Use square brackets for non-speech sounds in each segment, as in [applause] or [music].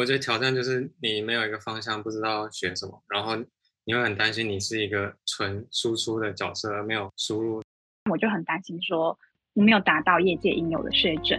我觉得挑战就是你没有一个方向，不知道学什么，然后你会很担心你是一个纯输出的角色，而没有输入。我就很担心说，你没有达到业界应有的水准。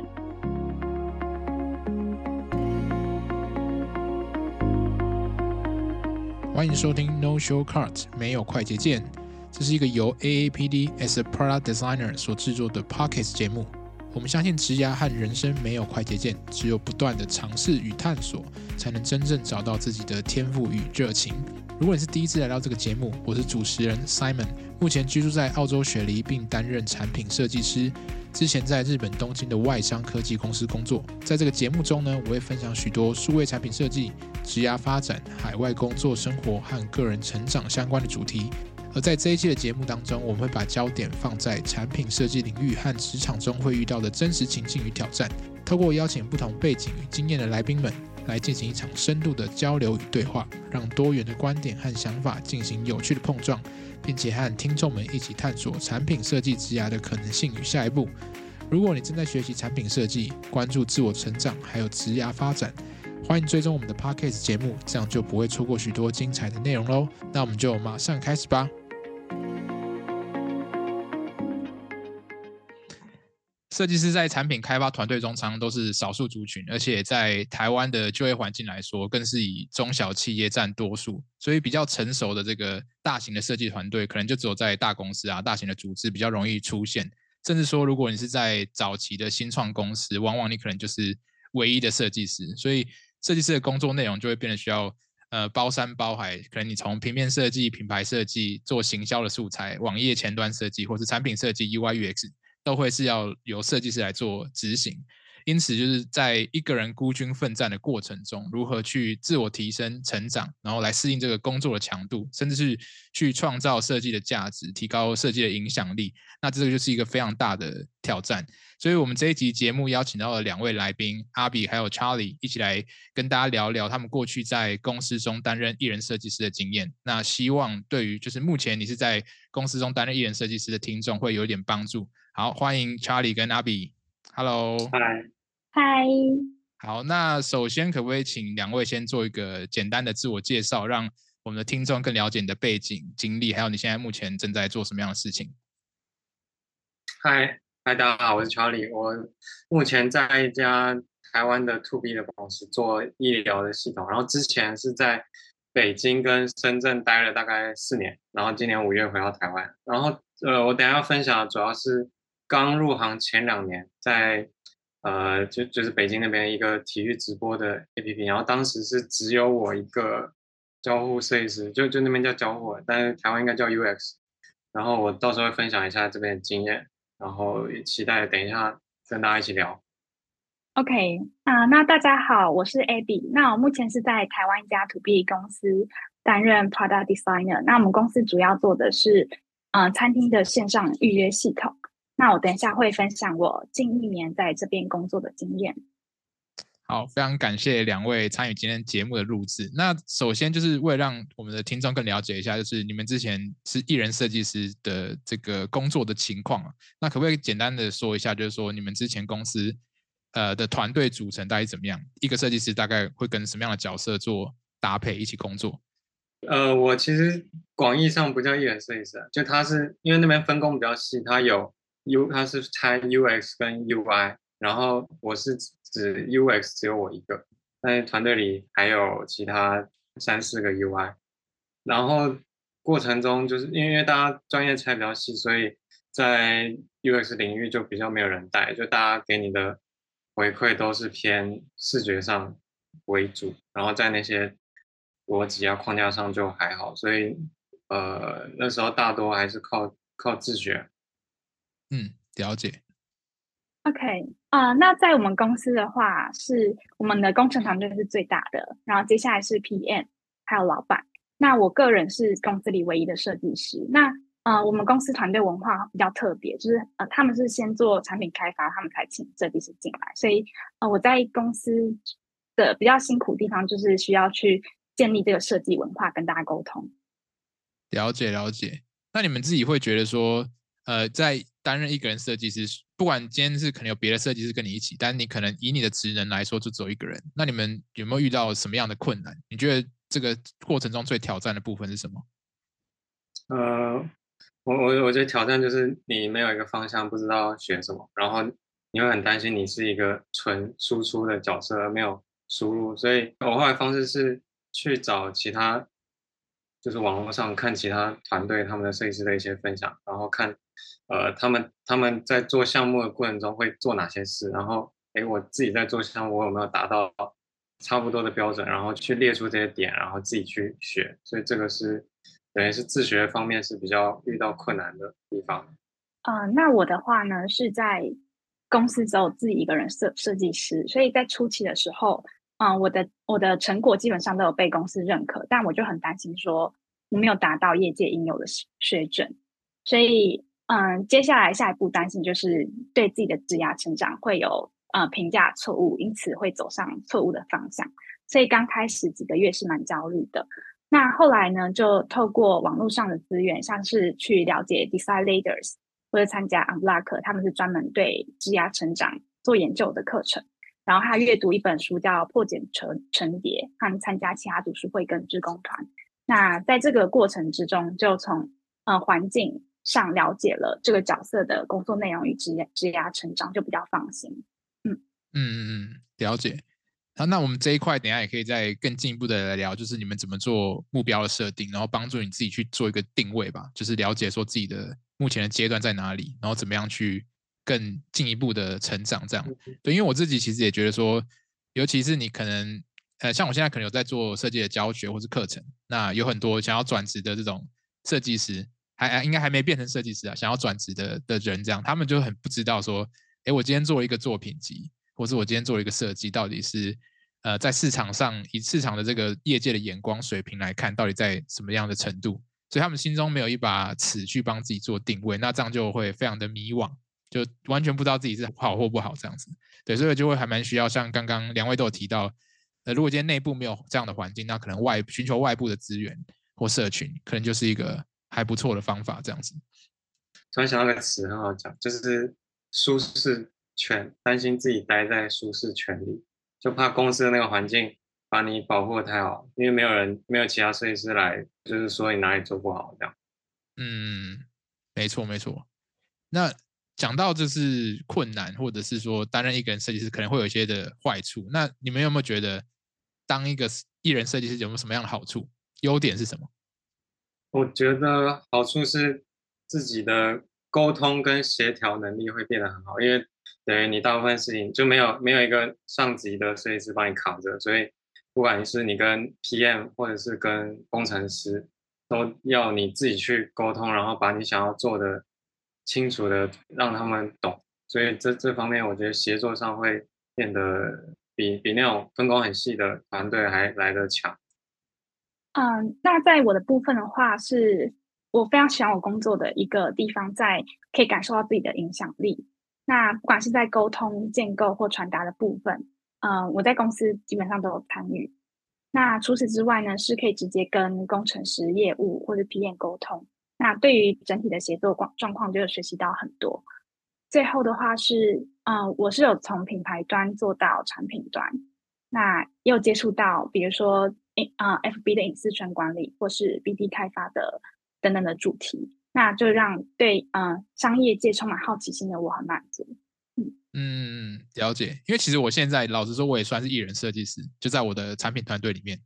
欢迎收听 No Show Cart，没有快捷键。这是一个由 AAPD as a Product Designer 所制作的 Podcast 节目。我们相信，职涯和人生没有快捷键，只有不断的尝试与探索，才能真正找到自己的天赋与热情。如果你是第一次来到这个节目，我是主持人 Simon，目前居住在澳洲雪梨，并担任产品设计师。之前在日本东京的外商科技公司工作。在这个节目中呢，我会分享许多数位产品设计、职涯发展、海外工作生活和个人成长相关的主题。而在这一期的节目当中，我们会把焦点放在产品设计领域和职场中会遇到的真实情境与挑战，透过邀请不同背景与经验的来宾们，来进行一场深度的交流与对话，让多元的观点和想法进行有趣的碰撞，并且和听众们一起探索产品设计职涯的可能性与下一步。如果你正在学习产品设计，关注自我成长，还有职涯发展，欢迎追踪我们的 Podcast 节目，这样就不会错过许多精彩的内容喽。那我们就马上开始吧。设计师在产品开发团队中常常都是少数族群，而且在台湾的就业环境来说，更是以中小企业占多数。所以比较成熟的这个大型的设计团队，可能就只有在大公司啊、大型的组织比较容易出现。甚至说，如果你是在早期的新创公司，往往你可能就是唯一的设计师。所以设计师的工作内容就会变得需要呃包山包海。可能你从平面设计、品牌设计、做行销的素材、网页前端设计，或是产品设计 UI UX。都会是要由设计师来做执行，因此就是在一个人孤军奋战的过程中，如何去自我提升、成长，然后来适应这个工作的强度，甚至是去创造设计的价值，提高设计的影响力，那这个就是一个非常大的挑战。所以，我们这一集节目邀请到了两位来宾，阿比还有 Charlie，一起来跟大家聊聊他们过去在公司中担任艺人设计师的经验。那希望对于就是目前你是在公司中担任艺人设计师的听众会有一点帮助。好，欢迎 Charlie 跟阿比。Hello，嗨，嗨。好，那首先可不可以请两位先做一个简单的自我介绍，让我们的听众更了解你的背景、经历，还有你现在目前正在做什么样的事情？嗨，嗨，大家好，我是 Charlie，我目前在一家台湾的 To B 的公司做医疗的系统，然后之前是在北京跟深圳待了大概四年，然后今年五月回到台湾，然后呃，我等下要分享的主要是。刚入行前两年，在呃，就就是北京那边一个体育直播的 APP，然后当时是只有我一个交互设计师，就就那边叫交互，但是台湾应该叫 UX。然后我到时候会分享一下这边的经验，然后也期待等一下跟大家一起聊。OK 啊，那大家好，我是 Abby，那我目前是在台湾一家 To B 公司担任 Product Designer。那我们公司主要做的是呃餐厅的线上预约系统。那我等一下会分享我近一年在这边工作的经验。好，非常感谢两位参与今天节目的录制。那首先就是为了让我们的听众更了解一下，就是你们之前是艺人设计师的这个工作的情况啊。那可不可以简单的说一下，就是说你们之前公司呃的团队组成大概怎么样？一个设计师大概会跟什么样的角色做搭配一起工作？呃，我其实广义上不叫艺人设计师，就他是因为那边分工比较细，他有。U 它是拆 UX 跟 UI，然后我是指 UX 只有我一个，在团队里还有其他三四个 UI，然后过程中就是因为大家专业拆比较细，所以在 UX 领域就比较没有人带，就大家给你的回馈都是偏视觉上为主，然后在那些逻辑啊框架上就还好，所以呃那时候大多还是靠靠自学。嗯，了解。OK，啊，那在我们公司的话，是我们的工程团队是最大的，然后接下来是 PM，还有老板。那我个人是公司里唯一的设计师。那呃，我们公司团队文化比较特别，就是呃，他们是先做产品开发，他们才请设计师进来。所以呃，我在公司的比较辛苦地方，就是需要去建立这个设计文化，跟大家沟通。了解了解。那你们自己会觉得说，呃，在担任一个人设计师，不管今天是可能有别的设计师跟你一起，但你可能以你的职能来说，就只有一个人。那你们有没有遇到什么样的困难？你觉得这个过程中最挑战的部分是什么？呃，我我我觉得挑战就是你没有一个方向，不知道选什么，然后你会很担心你是一个纯输出的角色，而没有输入。所以我后来方式是去找其他，就是网络上看其他团队他们的设计师的一些分享，然后看。呃，他们他们在做项目的过程中会做哪些事？然后，哎，我自己在做项目，我有没有达到差不多的标准？然后去列出这些点，然后自己去学。所以这个是等于是自学方面是比较遇到困难的地方。呃，那我的话呢，是在公司只有自己一个人设设计师，所以在初期的时候，嗯，我的我的成果基本上都有被公司认可，但我就很担心说我没有达到业界应有的水准，所以。嗯，接下来下一步担心就是对自己的职涯成长会有呃评价错误，因此会走上错误的方向。所以刚开始几个月是蛮焦虑的。那后来呢，就透过网络上的资源，像是去了解 Design Leaders 或者参加 Unblock，他们是专门对职涯成长做研究的课程。然后还阅读一本书叫《破茧成成蝶》，和参加其他读书会跟志工团。那在这个过程之中，就从呃环境。上了解了这个角色的工作内容与职业职业成长，就比较放心。嗯嗯嗯嗯，了解。好，那我们这一块等下也可以再更进一步的来聊，就是你们怎么做目标的设定，然后帮助你自己去做一个定位吧，就是了解说自己的目前的阶段在哪里，然后怎么样去更进一步的成长。这样对，因为我自己其实也觉得说，尤其是你可能呃，像我现在可能有在做设计的教学或是课程，那有很多想要转职的这种设计师。还应该还没变成设计师啊，想要转职的的人这样，他们就很不知道说，哎，我今天做一个作品集，或是我今天做一个设计，到底是呃在市场上以市场的这个业界的眼光水平来看，到底在什么样的程度？所以他们心中没有一把尺去帮自己做定位，那这样就会非常的迷惘，就完全不知道自己是好或不好这样子。对，所以就会还蛮需要像刚刚两位都有提到，呃，如果今天内部没有这样的环境，那可能外寻求外部的资源或社群，可能就是一个。还不错的方法，这样子。突然想到个词很好讲，就是舒适圈，担心自己待在舒适圈里，就怕公司的那个环境把你保护的太好，因为没有人，没有其他设计师来，就是说你哪里做不好这样。嗯，没错没错。那讲到就是困难，或者是说担任一个人设计师可能会有一些的坏处，那你们有没有觉得当一个艺人设计师有没有什么样的好处？优点是什么？我觉得好处是自己的沟通跟协调能力会变得很好，因为等于你大部分事情就没有没有一个上级的设计师帮你扛着，所以不管是你跟 PM 或者是跟工程师，都要你自己去沟通，然后把你想要做的清楚的让他们懂，所以这这方面我觉得协作上会变得比比那种分工很细的团队还来得强。嗯，那在我的部分的话，是我非常喜欢我工作的一个地方，在可以感受到自己的影响力。那不管是在沟通、建构或传达的部分，嗯，我在公司基本上都有参与。那除此之外呢，是可以直接跟工程师、业务或者 PM 沟通。那对于整体的协作状状况，就有学习到很多。最后的话是，嗯，我是有从品牌端做到产品端，那又接触到，比如说。啊，FB 的隐私权管理，或是 BD 开发的等等的主题，那就让对嗯商业界充满好奇心的我很满足。嗯嗯，了解。因为其实我现在老实说，我也算是艺人设计师，就在我的产品团队里面，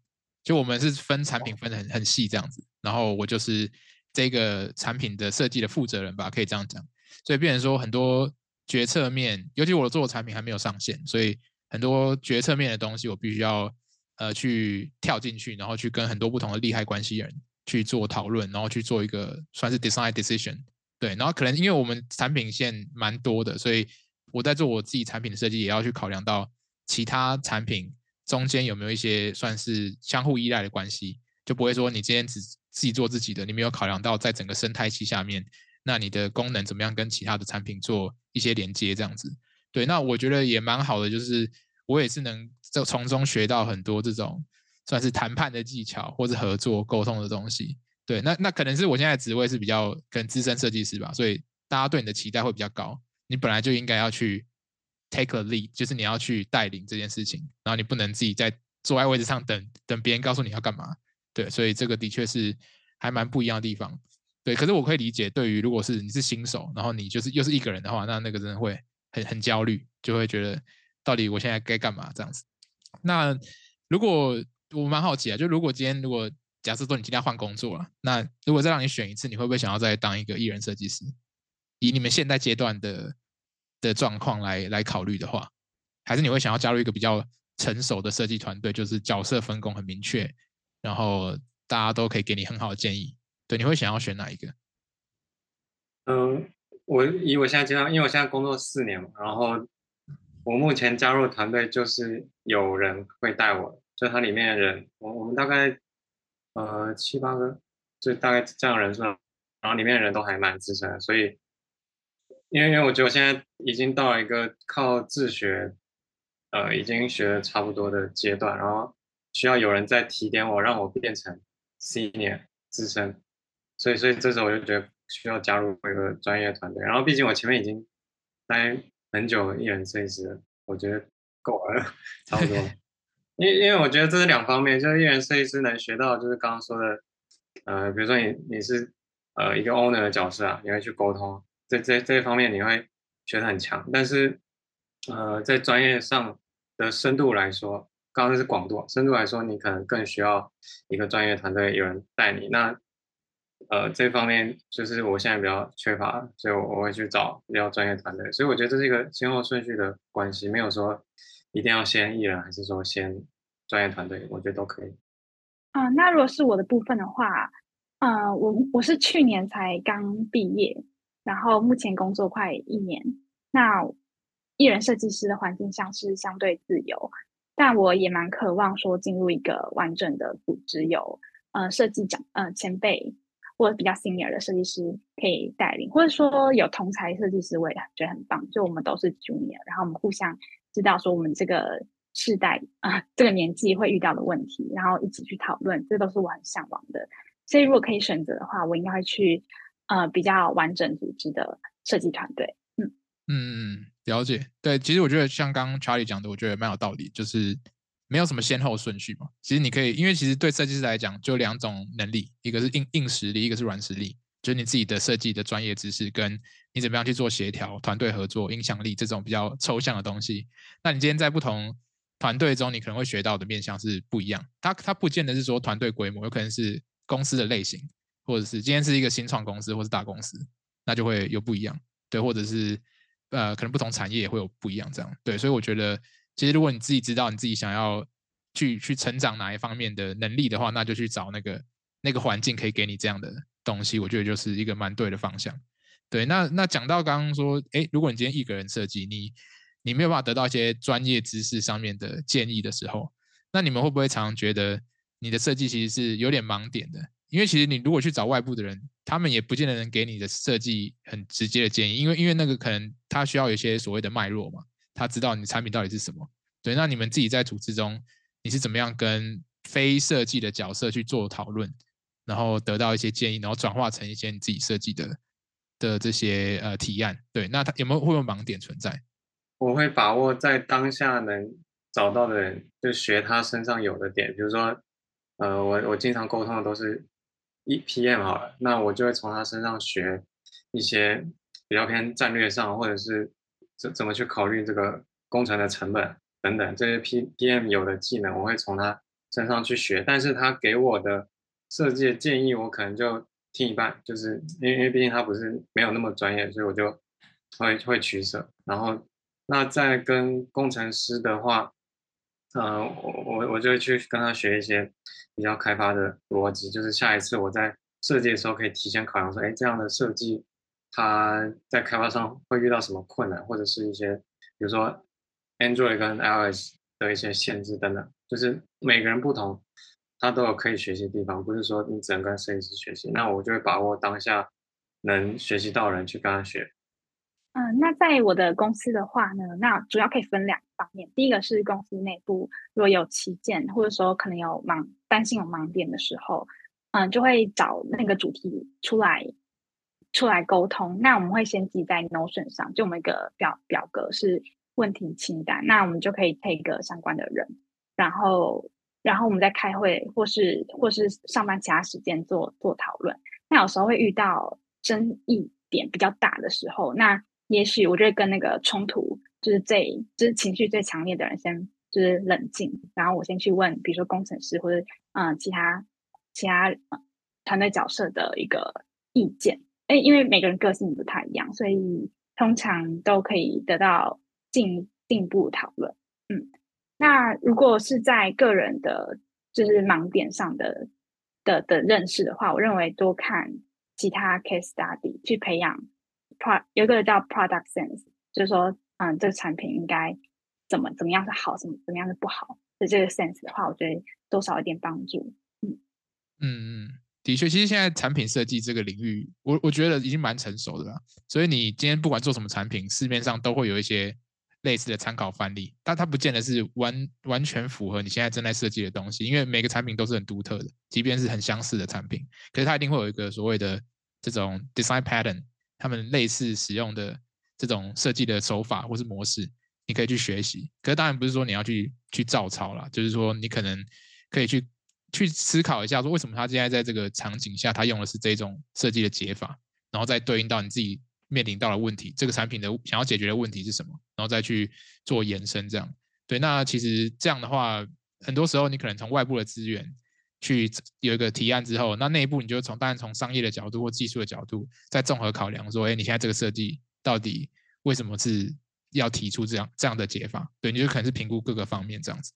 就我们是分产品分的很很细这样子，然后我就是这个产品的设计的负责人吧，可以这样讲。所以变成说很多决策面，尤其我做的产品还没有上线，所以很多决策面的东西我必须要。呃，去跳进去，然后去跟很多不同的利害关系人去做讨论，然后去做一个算是 design decision，对，然后可能因为我们产品线蛮多的，所以我在做我自己产品的设计，也要去考量到其他产品中间有没有一些算是相互依赖的关系，就不会说你今天只自己做自己的，你没有考量到在整个生态系下面，那你的功能怎么样跟其他的产品做一些连接，这样子。对，那我觉得也蛮好的，就是我也是能就从中学到很多这种算是谈判的技巧或者合作沟通的东西。对，那那可能是我现在职位是比较跟资深设计师吧，所以大家对你的期待会比较高。你本来就应该要去 take a lead，就是你要去带领这件事情，然后你不能自己在坐在位置上等等别人告诉你要干嘛。对，所以这个的确是还蛮不一样的地方。对，可是我可以理解，对于如果是你是新手，然后你就是又是一个人的话，那那个真的会很很焦虑，就会觉得到底我现在该干嘛这样子。那如果我蛮好奇啊，就如果今天如果假设说你今天要换工作了，那如果再让你选一次，你会不会想要再当一个艺人设计师？以你们现在阶段的的状况来来考虑的话，还是你会想要加入一个比较成熟的设计团队，就是角色分工很明确，然后大家都可以给你很好的建议。对，你会想要选哪一个？嗯，我以我现在阶段，因为我现在工作四年嘛，然后我目前加入团队就是有人会带我，就它里面的人，我我们大概呃七八个，就大概这样人数，然后里面的人都还蛮资深，所以。因为因为我觉得我现在已经到了一个靠自学，呃，已经学的差不多的阶段，然后需要有人再提点我，让我变成 senior 资深，所以所以这时候我就觉得需要加入一个专业团队。然后毕竟我前面已经待很久一人设计师，我觉得够了，[laughs] 差不多。[laughs] 因因为我觉得这是两方面，就是一人设计师能学到就是刚刚说的，呃，比如说你你是呃一个 owner 的角色啊，你会去沟通。这这这一方面你会学得很强，但是，呃，在专业上的深度来说，刚刚是广度，深度来说，你可能更需要一个专业团队有人带你。那，呃，这方面就是我现在比较缺乏，所以我我会去找比较专业团队。所以我觉得这是一个先后顺序的关系，没有说一定要先艺人，还是说先专业团队，我觉得都可以。啊，那如果是我的部分的话，呃，我我是去年才刚毕业。然后目前工作快一年，那艺人设计师的环境上是相对自由，但我也蛮渴望说进入一个完整的组织，有呃设计长呃前辈或者比较 senior 的设计师可以带领，或者说有同才设计师，我也觉得很棒。就我们都是 junior，然后我们互相知道说我们这个世代啊这个年纪会遇到的问题，然后一起去讨论，这都是我很向往的。所以如果可以选择的话，我应该会去。呃，比较完整组织的设计团队，嗯嗯嗯，了解。对，其实我觉得像刚刚 Charlie 讲的，我觉得蛮有道理，就是没有什么先后顺序嘛。其实你可以，因为其实对设计师来讲，就两种能力，一个是硬硬实力，一个是软实力，就是你自己的设计的专业知识，跟你怎么样去做协调、团队合作、影响力这种比较抽象的东西。那你今天在不同团队中，你可能会学到的面向是不一样。它它不见得是说团队规模，有可能是公司的类型。或者是今天是一个新创公司或是大公司，那就会有不一样，对，或者是呃，可能不同产业也会有不一样，这样对，所以我觉得，其实如果你自己知道你自己想要去去成长哪一方面的能力的话，那就去找那个那个环境可以给你这样的东西，我觉得就是一个蛮对的方向。对，那那讲到刚刚说，哎，如果你今天一个人设计，你你没有办法得到一些专业知识上面的建议的时候，那你们会不会常常觉得你的设计其实是有点盲点的？因为其实你如果去找外部的人，他们也不见得能给你的设计很直接的建议，因为因为那个可能他需要有一些所谓的脉络嘛，他知道你的产品到底是什么。对，那你们自己在组织中，你是怎么样跟非设计的角色去做讨论，然后得到一些建议，然后转化成一些你自己设计的的这些呃提案？对，那他有没有会有盲点存在？我会把握在当下能找到的人，就学他身上有的点，比如说，呃，我我经常沟通的都是。一 PM 好了，那我就会从他身上学一些比较偏战略上，或者是怎么去考虑这个工程的成本等等这些 P PM 有的技能，我会从他身上去学。但是他给我的设计的建议，我可能就听一半，就是因为因为毕竟他不是没有那么专业，所以我就会会取舍。然后那在跟工程师的话。嗯，我我我就去跟他学一些比较开发的逻辑，就是下一次我在设计的时候可以提前考量说，哎，这样的设计他在开发商会遇到什么困难，或者是一些比如说 Android 跟 iOS 的一些限制等等，就是每个人不同，他都有可以学习的地方，不是说你只能跟设计师学习。那我就会把握当下能学习到的人去跟他学。嗯，那在我的公司的话呢，那主要可以分两方面。第一个是公司内部如果有旗舰，或者说可能有盲担心有盲点的时候，嗯，就会找那个主题出来出来沟通。那我们会先记在 Notion 上，就我们一个表表格是问题清单，那我们就可以配一个相关的人，然后然后我们在开会或是或是上班其他时间做做讨论。那有时候会遇到争议点比较大的时候，那也许我就会跟那个冲突就是最就是情绪最强烈的人先就是冷静，然后我先去问，比如说工程师或者嗯其他其他团队角色的一个意见。哎，因为每个人个性不太一样，所以通常都可以得到进进一步讨论。嗯，那如果是在个人的就是盲点上的的的认识的话，我认为多看其他 case study 去培养。pro 有一个叫 product sense，就是说，嗯，这个产品应该怎么怎么样是好，怎么怎么样是不好的这个 sense 的话，我觉得多少一点帮助。嗯嗯嗯，的确，其实现在产品设计这个领域，我我觉得已经蛮成熟的了。所以你今天不管做什么产品，市面上都会有一些类似的参考范例，但它不见得是完完全符合你现在正在设计的东西，因为每个产品都是很独特的，即便是很相似的产品，可是它一定会有一个所谓的这种 design pattern。他们类似使用的这种设计的手法或是模式，你可以去学习。可是当然不是说你要去去照抄啦，就是说你可能可以去去思考一下，说为什么他现在在这个场景下他用的是这种设计的解法，然后再对应到你自己面临到的问题，这个产品的想要解决的问题是什么，然后再去做延伸。这样对，那其实这样的话，很多时候你可能从外部的资源。去有一个提案之后，那内部你就从当然从商业的角度或技术的角度再综合考量，说，哎，你现在这个设计到底为什么是要提出这样这样的解法？对，你就可能是评估各个方面这样子。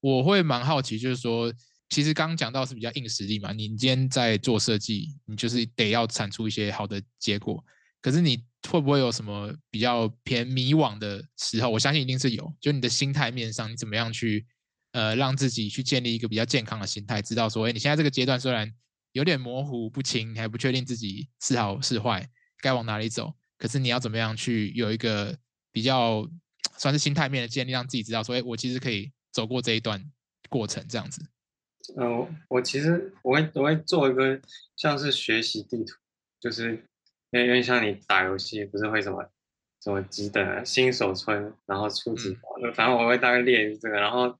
我会蛮好奇，就是说，其实刚刚讲到是比较硬实力嘛，你今天在做设计，你就是得要产出一些好的结果。可是你会不会有什么比较偏迷惘的时候？我相信一定是有，就你的心态面上，你怎么样去？呃，让自己去建立一个比较健康的心态，知道说，哎，你现在这个阶段虽然有点模糊不清，你还不确定自己是好是坏，该往哪里走，可是你要怎么样去有一个比较算是心态面的建立，让自己知道说，哎，我其实可以走过这一段过程，这样子。嗯，我其实我会我会做一个像是学习地图，就是因为因为像你打游戏不是会什么什么几等新手村，然后初级，反正我会大概列这个，然后。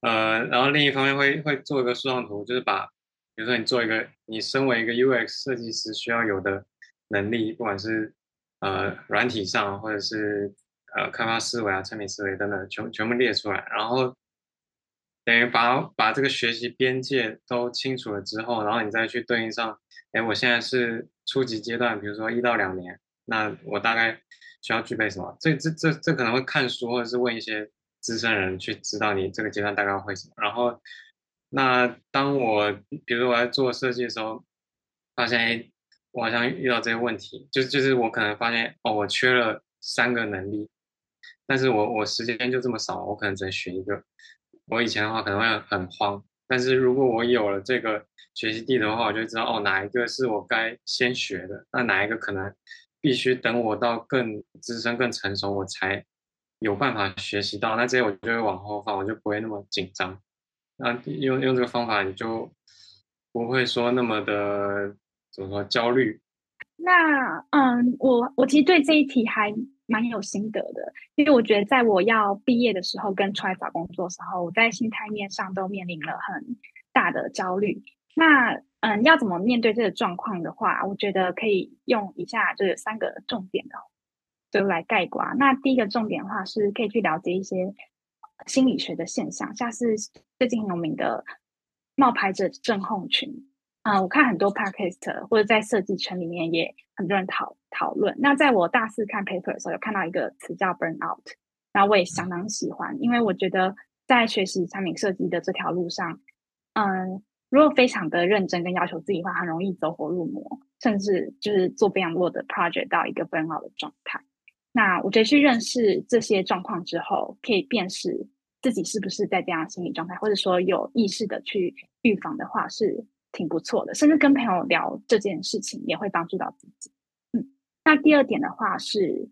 呃，然后另一方面会会做一个树状图，就是把，比如说你做一个，你身为一个 UX 设计师需要有的能力，不管是呃软体上，或者是呃开发思维啊、产品思维等等，全全部列出来，然后等于把把这个学习边界都清楚了之后，然后你再去对应上，哎，我现在是初级阶段，比如说一到两年，那我大概需要具备什么？这这这这可能会看书，或者是问一些。资深人去知道你这个阶段大概会什么，然后，那当我比如说我在做设计的时候，发现哎，我好像遇到这些问题，就就是我可能发现哦，我缺了三个能力，但是我我时间就这么少，我可能只能学一个。我以前的话可能会很慌，但是如果我有了这个学习地图的话，我就知道哦，哪一个是我该先学的，那哪一个可能必须等我到更资深、更成熟我才。有办法学习到，那这些我就会往后放，我就不会那么紧张。那用用这个方法，你就不会说那么的怎么说焦虑。那嗯，我我其实对这一题还蛮有心得的，因为我觉得在我要毕业的时候跟出来找工作时候，我在心态面上都面临了很大的焦虑。那嗯，要怎么面对这个状况的话，我觉得可以用以下这三个重点的。就来概括。那第一个重点的话，是可以去了解一些心理学的现象，像是最近有名的冒牌者症候群。啊，我看很多 podcast 或者在设计圈里面也很多人讨讨论。那在我大四看 paper 的时候，有看到一个词叫 burn out，那我也相当喜欢，因为我觉得在学习产品设计的这条路上，嗯，如果非常的认真跟要求自己的话，很容易走火入魔。甚至就是做非常多的 project 到一个 burnout 的状态。那我觉得去认识这些状况之后，可以辨识自己是不是在这样心理状态，或者说有意识的去预防的话，是挺不错的。甚至跟朋友聊这件事情，也会帮助到自己。嗯，那第二点的话是，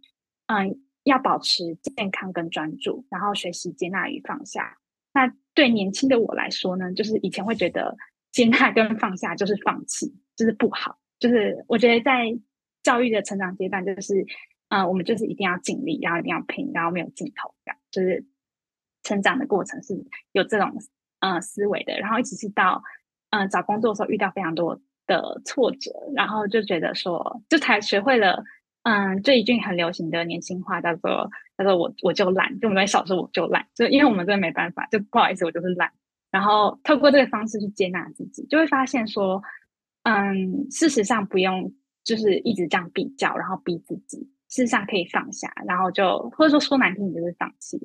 嗯，要保持健康跟专注，然后学习接纳与放下。那对年轻的我来说呢，就是以前会觉得接纳跟放下就是放弃，就是不好。就是我觉得在教育的成长阶段，就是，嗯，我们就是一定要尽力，然后一定要拼，然后没有尽头，这样就是成长的过程是有这种嗯思维的。然后一直是到嗯找工作的时候遇到非常多的挫折，然后就觉得说，就才学会了嗯这一句很流行的年轻话，叫做叫做我我就懒，就我们小时候我就懒，就因为我们真的没办法，就不好意思，我就是懒。然后透过这个方式去接纳自己，就会发现说。嗯，事实上不用就是一直这样比较，然后逼自己。事实上可以放下，然后就或者说说难听，你就是放弃。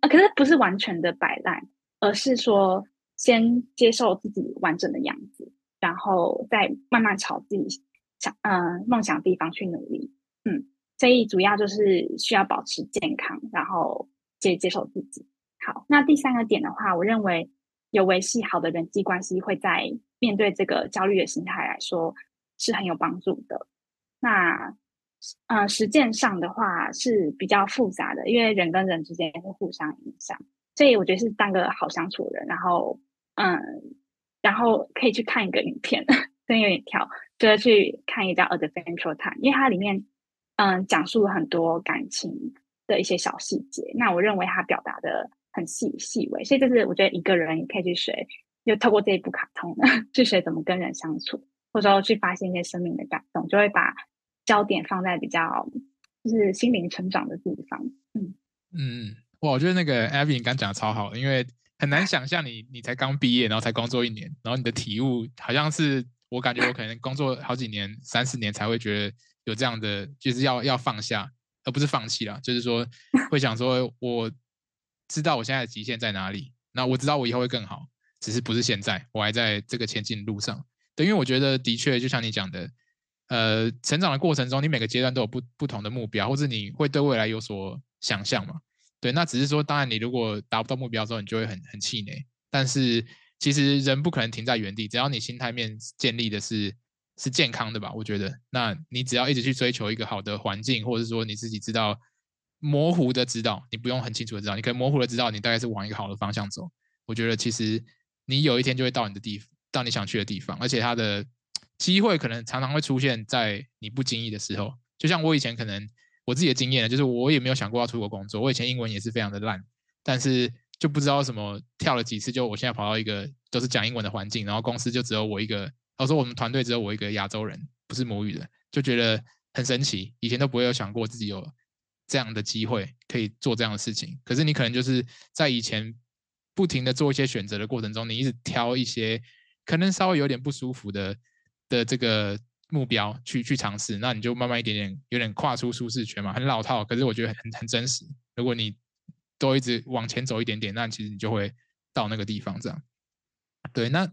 呃，可是不是完全的摆烂，而是说先接受自己完整的样子，然后再慢慢朝自己想嗯梦想地方去努力。嗯，所以主要就是需要保持健康，然后接接受自己。好，那第三个点的话，我认为有维系好的人际关系会在。面对这个焦虑的心态来说是很有帮助的。那，呃，实践上的话是比较复杂的，因为人跟人之间会互相影响，所以我觉得是当个好相处的人。然后，嗯，然后可以去看一个影片，真有点跳，就是去看一个叫《Adventure Time》，因为它里面嗯讲述了很多感情的一些小细节。那我认为他表达的很细细微，所以这是我觉得一个人也可以去学。就透过这一部卡通去学怎么跟人相处，或者说去发现一些生命的感动，就会把焦点放在比较就是心灵成长的地方。嗯嗯，哇，我觉得那个 Abby 你刚讲的超好，因为很难想象你你才刚毕业，然后才工作一年，然后你的体悟好像是我感觉我可能工作好几年、三四年才会觉得有这样的，就是要要放下，而不是放弃了，就是说 [laughs] 会想说我知道我现在的极限在哪里，那我知道我以后会更好。只是不是现在，我还在这个前进路上。对，因为我觉得的确就像你讲的，呃，成长的过程中，你每个阶段都有不不同的目标，或者你会对未来有所想象嘛？对，那只是说，当然你如果达不到目标之后，你就会很很气馁。但是其实人不可能停在原地，只要你心态面建立的是是健康的吧？我觉得，那你只要一直去追求一个好的环境，或者说你自己知道模糊的知道，你不用很清楚的知道，你可以模糊的知道你大概是往一个好的方向走。我觉得其实。你有一天就会到你的地，到你想去的地方，而且它的机会可能常常会出现在你不经意的时候。就像我以前可能我自己的经验，就是我也没有想过要出国工作。我以前英文也是非常的烂，但是就不知道什么跳了几次，就我现在跑到一个都是讲英文的环境，然后公司就只有我一个，我说我们团队只有我一个亚洲人，不是母语的，就觉得很神奇。以前都不会有想过自己有这样的机会可以做这样的事情。可是你可能就是在以前。不停的做一些选择的过程中，你一直挑一些可能稍微有点不舒服的的这个目标去去尝试，那你就慢慢一点点有点跨出舒适圈嘛，很老套，可是我觉得很很真实。如果你都一直往前走一点点，那其实你就会到那个地方。这样，对。那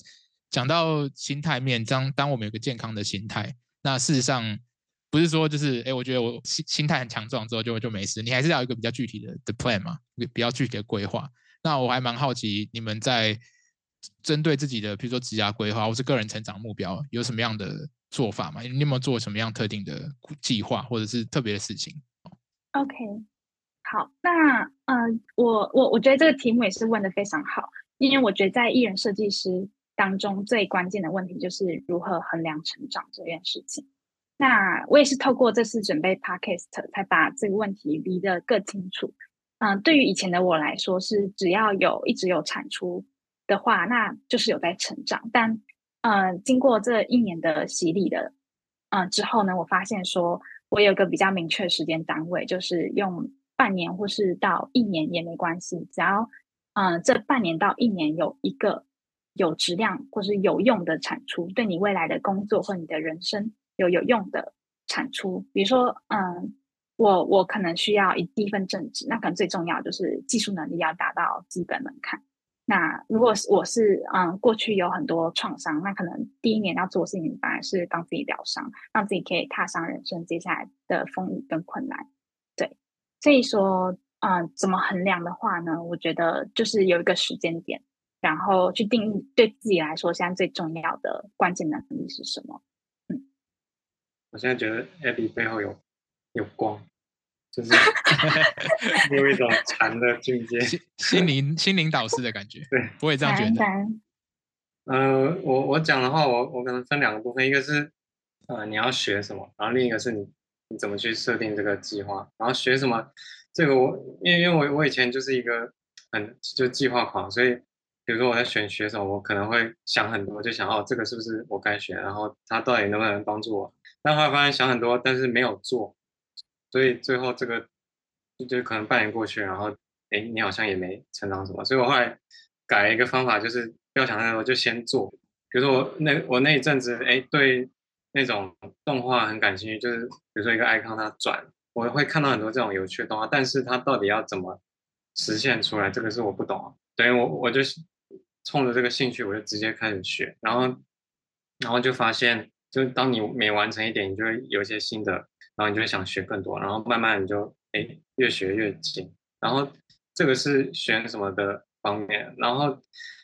讲到心态面，当当我们有个健康的心态，那事实上不是说就是哎，我觉得我心心态很强壮之后就就没事，你还是要有一个比较具体的的 plan 嘛，比较具体的规划。那我还蛮好奇，你们在针对自己的，比如说职业规划或是个人成长目标，有什么样的做法吗？你有没有做什么样特定的计划，或者是特别的事情？OK，好，那呃，我我我觉得这个题目也是问的非常好，因为我觉得在艺人设计师当中最关键的问题就是如何衡量成长这件事情。那我也是透过这次准备 Podcast 才把这个问题理得更清楚。嗯，对于以前的我来说，是只要有一直有产出的话，那就是有在成长。但嗯，经过这一年的洗礼的嗯之后呢，我发现说我有个比较明确时间单位，就是用半年或是到一年也没关系，只要嗯这半年到一年有一个有质量或是有用的产出，对你未来的工作或你的人生有有用的产出，比如说嗯。我我可能需要一第一份正职，那可能最重要就是技术能力要达到基本门槛。那如果是我是嗯过去有很多创伤，那可能第一年要做的事情反而是帮自己疗伤，让自己可以踏上人生接下来的风雨跟困难。对，所以说嗯怎么衡量的话呢？我觉得就是有一个时间点，然后去定义对自己来说现在最重要的关键能力是什么。嗯我现在觉得 Abby 背后有有光，就是 [laughs] 有一种禅的境界，心心灵心灵导师的感觉。对，我也这样觉得。呃，我我讲的话，我我可能分两个部分，一个是呃你要学什么，然后另一个是你你怎么去设定这个计划。然后学什么，这个我因为因为我我以前就是一个很就计划狂，所以比如说我在选学什么，我可能会想很多，就想哦这个是不是我该学，然后它到底能不能帮助我。但后来发现想很多，但是没有做，所以最后这个就就可能半年过去，然后哎，你好像也没成长什么。所以我后来改了一个方法，就是不要想太多，就先做。比如说我那我那一阵子哎，对那种动画很感兴趣，就是比如说一个 icon 它转，我会看到很多这种有趣的动画，但是它到底要怎么实现出来，这个是我不懂。等于我我就冲着这个兴趣，我就直接开始学，然后然后就发现。就当你每完成一点，你就会有一些新的，然后你就会想学更多，然后慢慢你就哎越学越精。然后这个是选什么的方面，然后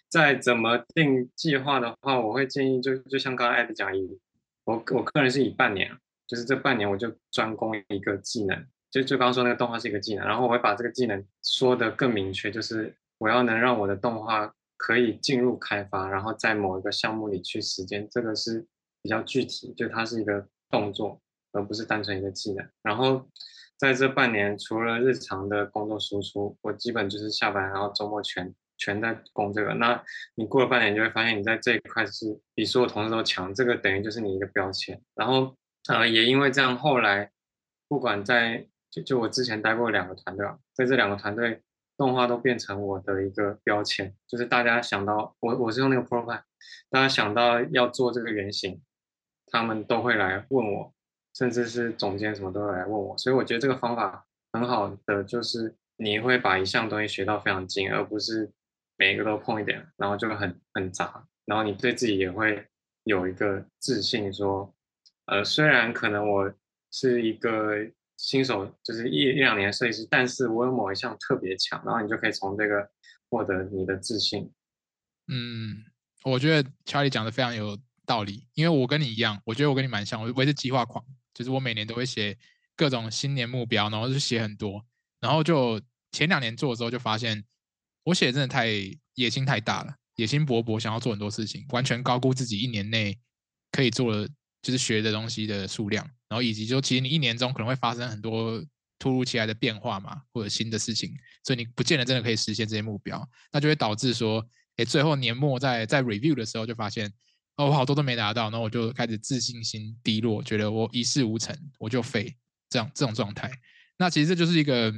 再怎么定计划的话，我会建议就就像刚刚艾迪讲以我我个人是以半年，就是这半年我就专攻一个技能，就就刚刚说那个动画是一个技能，然后我会把这个技能说的更明确，就是我要能让我的动画可以进入开发，然后在某一个项目里去实践，这个是。比较具体，就它是一个动作，而不是单纯一个技能。然后在这半年，除了日常的工作输出，我基本就是下班，然后周末全全在攻这个。那你过了半年，就会发现你在这一块是比所有同事都强，这个等于就是你一个标签。然后呃，也因为这样，后来不管在就就我之前待过两个团队，在这两个团队，动画都变成我的一个标签，就是大家想到我我是用那个 p r o f i l e 大家想到要做这个原型。他们都会来问我，甚至是总监什么都会来问我，所以我觉得这个方法很好的，就是你会把一项东西学到非常精，而不是每一个都碰一点，然后就很很杂，然后你对自己也会有一个自信，说，呃，虽然可能我是一个新手，就是一一两年设计师，但是我有某一项特别强，然后你就可以从这个获得你的自信。嗯，我觉得 Charlie 讲的非常有。道理，因为我跟你一样，我觉得我跟你蛮像，我我也是计划狂，就是我每年都会写各种新年目标，然后就写很多，然后就前两年做的时候就发现，我写的真的太野心太大了，野心勃勃，想要做很多事情，完全高估自己一年内可以做的就是学的东西的数量，然后以及就其实你一年中可能会发生很多突如其来的变化嘛，或者新的事情，所以你不见得真的可以实现这些目标，那就会导致说，哎，最后年末在在 review 的时候就发现。哦，我好多都没达到，然后我就开始自信心低落，觉得我一事无成，我就废，这样这种状态。那其实这就是一个，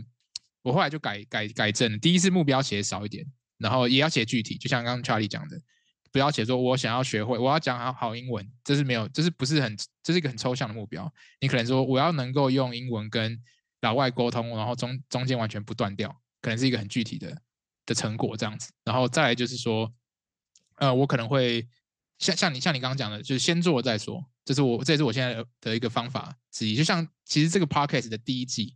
我后来就改改改正，第一次目标写少一点，然后也要写具体，就像刚刚 Charlie 讲的，不要写说我想要学会，我要讲好好英文，这是没有，这是不是很，这是一个很抽象的目标。你可能说我要能够用英文跟老外沟通，然后中中间完全不断掉，可能是一个很具体的的成果这样子。然后再来就是说，呃，我可能会。像像你像你刚刚讲的，就是先做再说，这是我这也是我现在的一个方法之一。就像其实这个 podcast 的第一季，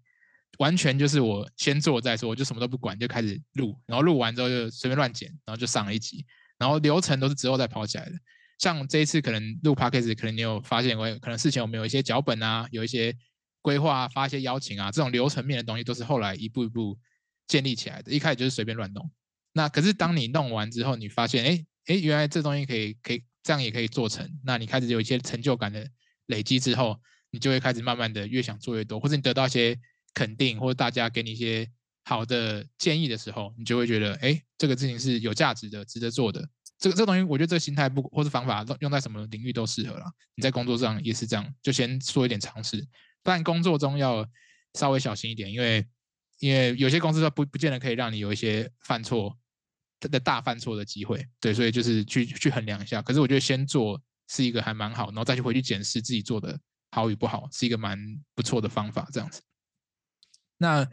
完全就是我先做再说，我就什么都不管就开始录，然后录完之后就随便乱剪，然后就上了一集，然后流程都是之后再跑起来的。像这一次可能录 podcast，可能你有发现我可能事前我们有一些脚本啊，有一些规划，发一些邀请啊，这种流程面的东西都是后来一步一步建立起来的。一开始就是随便乱弄，那可是当你弄完之后，你发现哎哎，原来这东西可以可以。这样也可以做成。那你开始有一些成就感的累积之后，你就会开始慢慢的越想做越多，或者你得到一些肯定，或者大家给你一些好的建议的时候，你就会觉得，哎，这个事情是有价值的，值得做的。这个这个东西，我觉得这个心态不或是方法用在什么领域都适合了。你在工作上也是这样，就先做一点尝试。但工作中要稍微小心一点，因为因为有些公司它不不见得可以让你有一些犯错。的大犯错的机会，对，所以就是去去衡量一下。可是我觉得先做是一个还蛮好，然后再去回去检视自己做的好与不好，是一个蛮不错的方法。这样子，那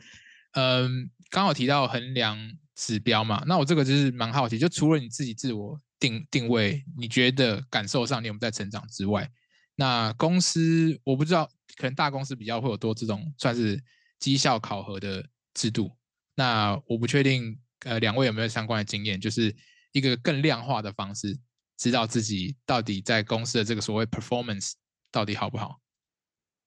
嗯，刚好提到衡量指标嘛。那我这个就是蛮好奇，就除了你自己自我定定位，你觉得感受上你有没有在成长之外，那公司我不知道，可能大公司比较会有多这种算是绩效考核的制度。那我不确定，呃，两位有没有相关的经验，就是一个更量化的方式，知道自己到底在公司的这个所谓 performance 到底好不好？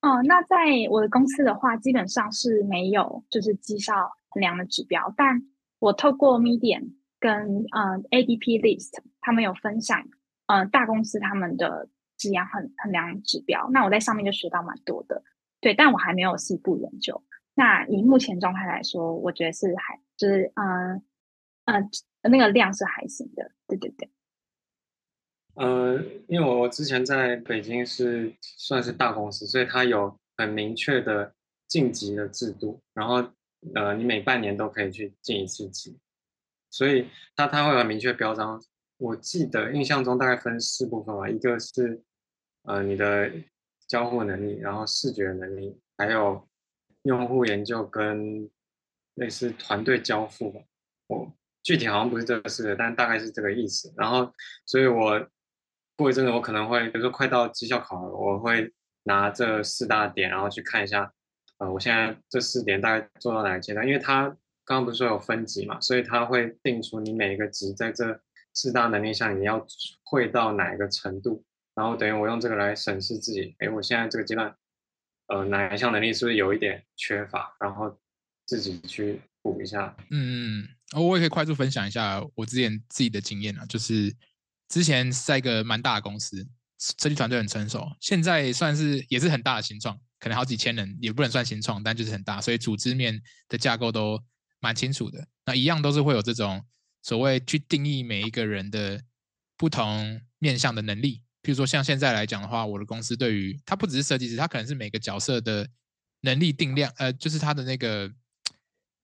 哦，那在我的公司的话，基本上是没有就是绩效衡量的指标，但我透过 Medium 跟嗯 ADP List，他们有分享，嗯大公司他们的质量衡衡量指标，那我在上面就学到蛮多的，对，但我还没有细部研究。那以目前状态来说，我觉得是还就是嗯嗯那个量是还行的，对对对。呃，因为我我之前在北京是算是大公司，所以它有很明确的晋级的制度，然后呃，你每半年都可以去晋一次级，所以它它会有明确标章。我记得印象中大概分四部分吧，一个是呃你的交互能力，然后视觉能力，还有用户研究跟类似团队交付吧。我具体好像不是这个事，但大概是这个意思。然后，所以我。过一阵子，我可能会，比如说快到绩效考核，我会拿这四大点，然后去看一下，呃，我现在这四点大概做到哪个阶段？因为它刚刚不是说有分级嘛，所以它会定出你每一个级在这四大能力下你要会到哪一个程度，然后等于我用这个来审视自己，哎，我现在这个阶段，呃，哪一项能力是不是有一点缺乏，然后自己去补一下。嗯嗯，我也可以快速分享一下我之前自己的经验啊，就是。之前在一个蛮大的公司，设计团队很成熟，现在算是也是很大的新创，可能好几千人，也不能算新创，但就是很大，所以组织面的架构都蛮清楚的。那一样都是会有这种所谓去定义每一个人的不同面向的能力。譬如说像现在来讲的话，我的公司对于他不只是设计师，他可能是每个角色的能力定量，呃，就是他的那个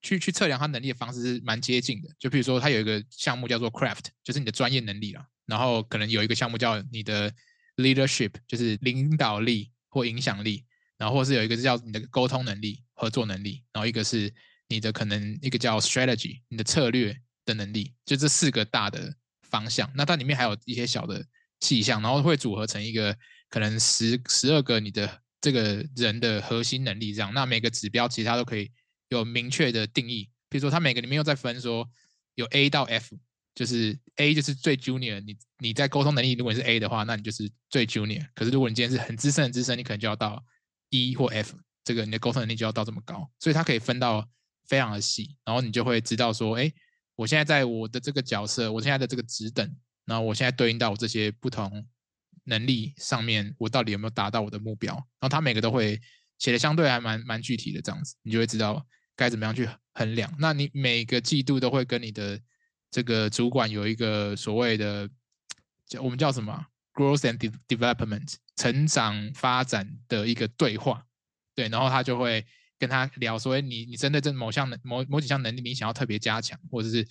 去去测量他能力的方式是蛮接近的。就比如说他有一个项目叫做 craft，就是你的专业能力了。然后可能有一个项目叫你的 leadership，就是领导力或影响力，然后或是有一个叫你的沟通能力、合作能力，然后一个是你的可能一个叫 strategy，你的策略的能力，就这四个大的方向。那它里面还有一些小的细项，然后会组合成一个可能十十二个你的这个人的核心能力这样。那每个指标其实它都可以有明确的定义，比如说它每个里面又在分说有 A 到 F。就是 A 就是最 junior，你你在沟通能力如果是 A 的话，那你就是最 junior。可是如果你今天是很资深很资深，你可能就要到 E 或 F，这个你的沟通能力就要到这么高。所以它可以分到非常的细，然后你就会知道说，哎，我现在在我的这个角色，我现在的这个职等，然后我现在对应到我这些不同能力上面，我到底有没有达到我的目标？然后它每个都会写的相对还蛮蛮具体的这样子，你就会知道该怎么样去衡量。那你每个季度都会跟你的这个主管有一个所谓的叫我们叫什么 growth and development 成长发展的一个对话，对，然后他就会跟他聊说，你你针对这某项能某某几项能力，你想要特别加强，或者是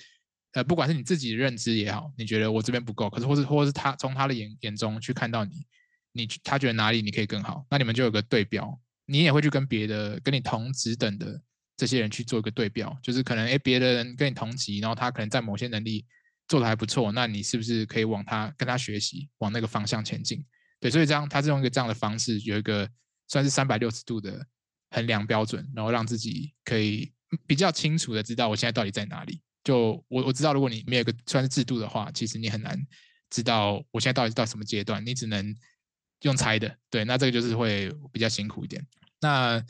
呃，不管是你自己的认知也好，你觉得我这边不够，可是或是或是他从他的眼眼中去看到你，你他觉得哪里你可以更好，那你们就有个对标，你也会去跟别的跟你同职等的。这些人去做一个对标，就是可能诶，别的人跟你同级，然后他可能在某些能力做的还不错，那你是不是可以往他跟他学习，往那个方向前进？对，所以这样他是用一个这样的方式，有一个算是三百六十度的衡量标准，然后让自己可以比较清楚的知道我现在到底在哪里。就我我知道，如果你没有个算是制度的话，其实你很难知道我现在到底到什么阶段，你只能用猜的。对，那这个就是会比较辛苦一点。那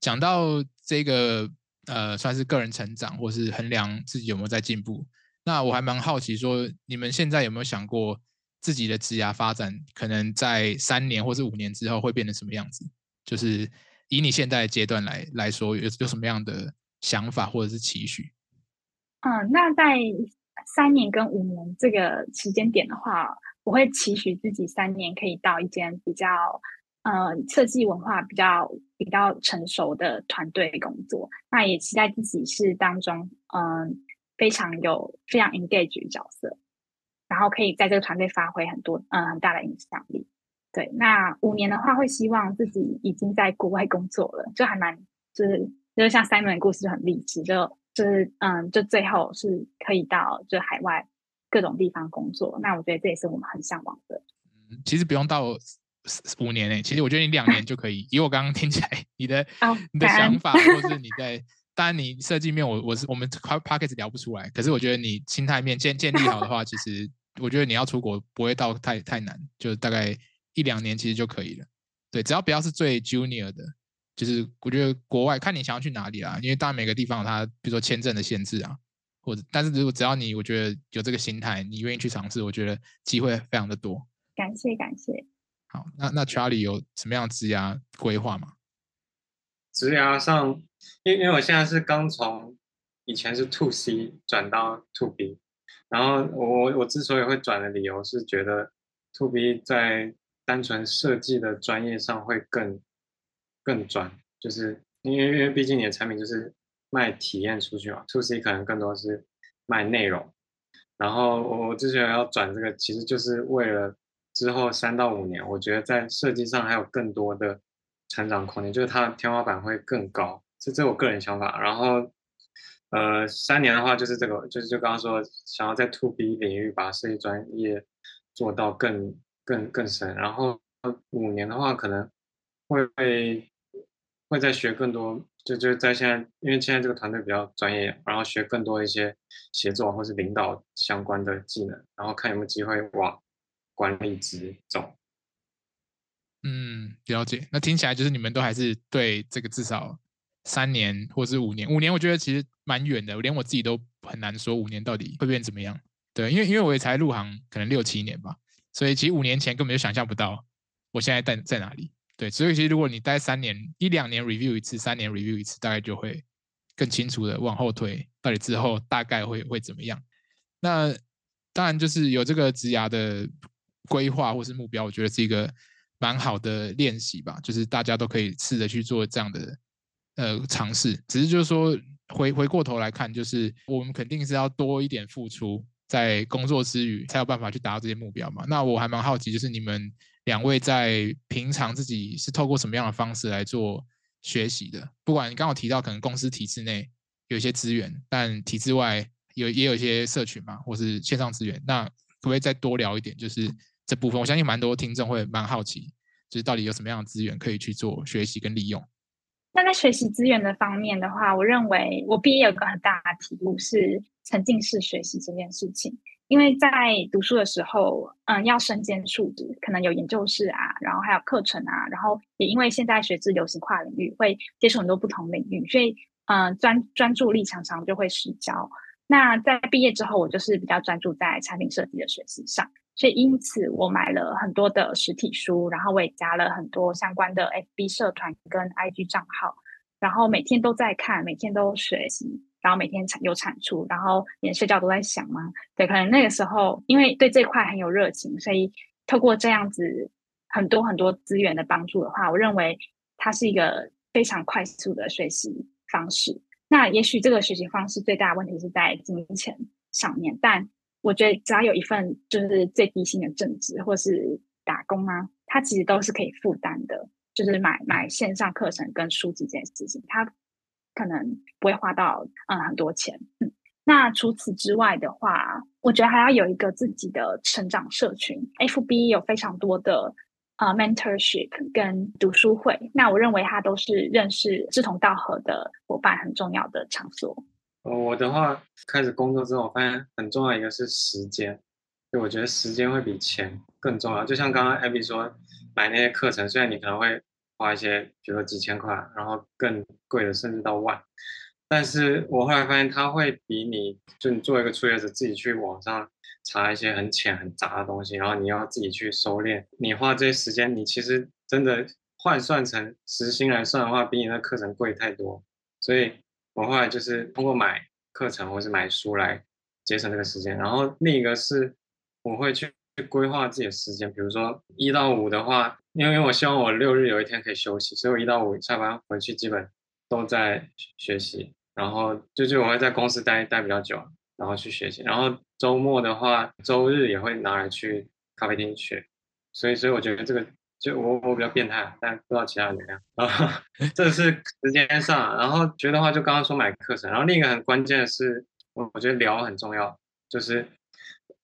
讲到这个呃，算是个人成长，或是衡量自己有没有在进步。那我还蛮好奇，说你们现在有没有想过自己的职涯发展，可能在三年或是五年之后会变成什么样子？就是以你现在的阶段来来说，有有什么样的想法或者是期许？嗯，那在三年跟五年这个时间点的话，我会期许自己三年可以到一间比较。呃，设计文化比较比较成熟的团队工作，那也期待自己是当中嗯非常有非常 engage 角色，然后可以在这个团队发挥很多嗯很大的影响力。对，那五年的话，会希望自己已经在国外工作了，就还蛮就是就是像 Simon 的故事就很励志，就就是嗯，就最后是可以到就海外各种地方工作。那我觉得这也是我们很向往的。嗯，其实不用到五年诶，其实我觉得你两年就可以。以我刚刚听起来，你的你的想法，或是你在，当然你设计面，我我是我们 p a c k e t 聊不出来。可是我觉得你心态面建建立好的话，其实我觉得你要出国不会到太太难，就大概一两年其实就可以了。对，只要不要是最 junior 的。就是我觉得国外看你想要去哪里啦，因为当然每个地方有它，比如说签证的限制啊，或者，但是如果只要你我觉得有这个心态，你愿意去尝试，我觉得机会非常的多。感谢感谢。好，那那 Charlie 有什么样的职涯规划吗？职涯上，因为因为我现在是刚从以前是 To C 转到 To B，然后我我之所以会转的理由是觉得 To B 在单纯设计的专业上会更。更专，就是因为因为毕竟你的产品就是卖体验出去嘛，to C 可能更多是卖内容。然后我之前要转这个，其实就是为了之后三到五年，我觉得在设计上还有更多的成长空间，就是它的天花板会更高，这这我个人想法。然后呃，三年的话就是这个，就是就刚刚说想要在 to B 领域把设计专业做到更更更深。然后五年的话可能会。会再学更多，就就在现在，因为现在这个团队比较专业，然后学更多一些协作或是领导相关的技能，然后看有没有机会往管理职走。嗯，了解。那听起来就是你们都还是对这个至少三年或是五年，五年我觉得其实蛮远的，连我自己都很难说五年到底会变怎么样。对，因为因为我也才入行可能六七年吧，所以其实五年前根本就想象不到我现在在在哪里。对，所以其实如果你待三年、一两年 review 一次，三年 review 一次，大概就会更清楚的往后推，到底之后大概会会怎么样。那当然就是有这个职涯的规划或是目标，我觉得是一个蛮好的练习吧。就是大家都可以试着去做这样的呃尝试。只是就是说回回过头来看，就是我们肯定是要多一点付出，在工作之余才有办法去达到这些目标嘛。那我还蛮好奇，就是你们。两位在平常自己是透过什么样的方式来做学习的？不管你刚好提到可能公司体制内有一些资源，但体制外有也有一些社群嘛，或是线上资源，那可不可以再多聊一点？就是这部分，我相信蛮多听众会蛮好奇，就是到底有什么样的资源可以去做学习跟利用。那在学习资源的方面的话，我认为我毕业有个很大的题目是沉浸式学习这件事情。因为在读书的时候，嗯，要身兼数职，可能有研究室啊，然后还有课程啊，然后也因为现在学制流行跨领域，会接触很多不同领域，所以，嗯，专专注力常常就会失焦。那在毕业之后，我就是比较专注在产品设计的学习上，所以因此我买了很多的实体书，然后我也加了很多相关的 FB 社团跟 IG 账号，然后每天都在看，每天都学习。然后每天产有产出，然后连睡觉都在想吗？对，可能那个时候因为对这块很有热情，所以透过这样子很多很多资源的帮助的话，我认为它是一个非常快速的学习方式。那也许这个学习方式最大的问题是在金钱上面，但我觉得只要有一份就是最低薪的正职或是打工啊，它其实都是可以负担的。就是买买线上课程跟书籍这件事情，它。可能不会花到嗯很多钱，嗯，那除此之外的话，我觉得还要有一个自己的成长社群，FB 有非常多的啊 mentorship 跟读书会，那我认为它都是认识志同道合的伙伴很重要的场所。我的话，开始工作之后，我发现很重要一个是时间，就我觉得时间会比钱更重要。就像刚刚 Abby 说，买那些课程，虽然你可能会。花一些，比如说几千块，然后更贵的甚至到万。但是我后来发现，它会比你就你作为一个初学者自己去网上查一些很浅很杂的东西，然后你要自己去收敛，你花这些时间，你其实真的换算成时薪来算的话，比你那课程贵太多。所以我后来就是通过买课程或是买书来节省这个时间。然后另一个是我会去规划自己的时间，比如说一到五的话。因为我希望我六日有一天可以休息，所以我一到五下班回去基本都在学习，然后就是我会在公司待待比较久，然后去学习，然后周末的话，周日也会拿来去咖啡厅学，所以所以我觉得这个就我我比较变态，但不知道其他人怎么样。[laughs] 然后 [laughs] 这是时间上，然后觉得话就刚刚说买课程，然后另一个很关键的是，我我觉得聊很重要，就是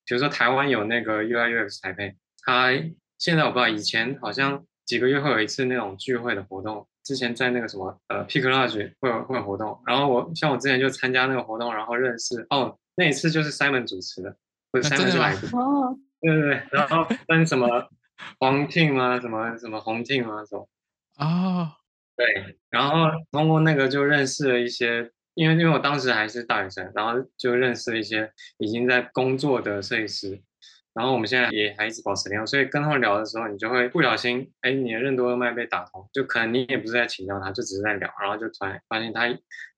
比如说台湾有那个 UI UX 台配，它现在我不知道，以前好像几个月会有一次那种聚会的活动，之前在那个什么呃 Pick Lodge 会有会有活动，然后我像我之前就参加那个活动，然后认识哦，那一次就是 Simon 主持的，或者 Simon 是来过，哦，对对对，然后跟什么 [laughs] 黄 team 啊，什么什么红 team 啊这种。哦，对，然后通过那个就认识了一些，因为因为我当时还是大学生，然后就认识了一些已经在工作的设计师，然后我们现在也还一直保持联络，所以跟他们聊的时候，你就会不小心，哎，你的任督二脉被打通，就可能你也不是在请教他，就只是在聊，然后就突然发现他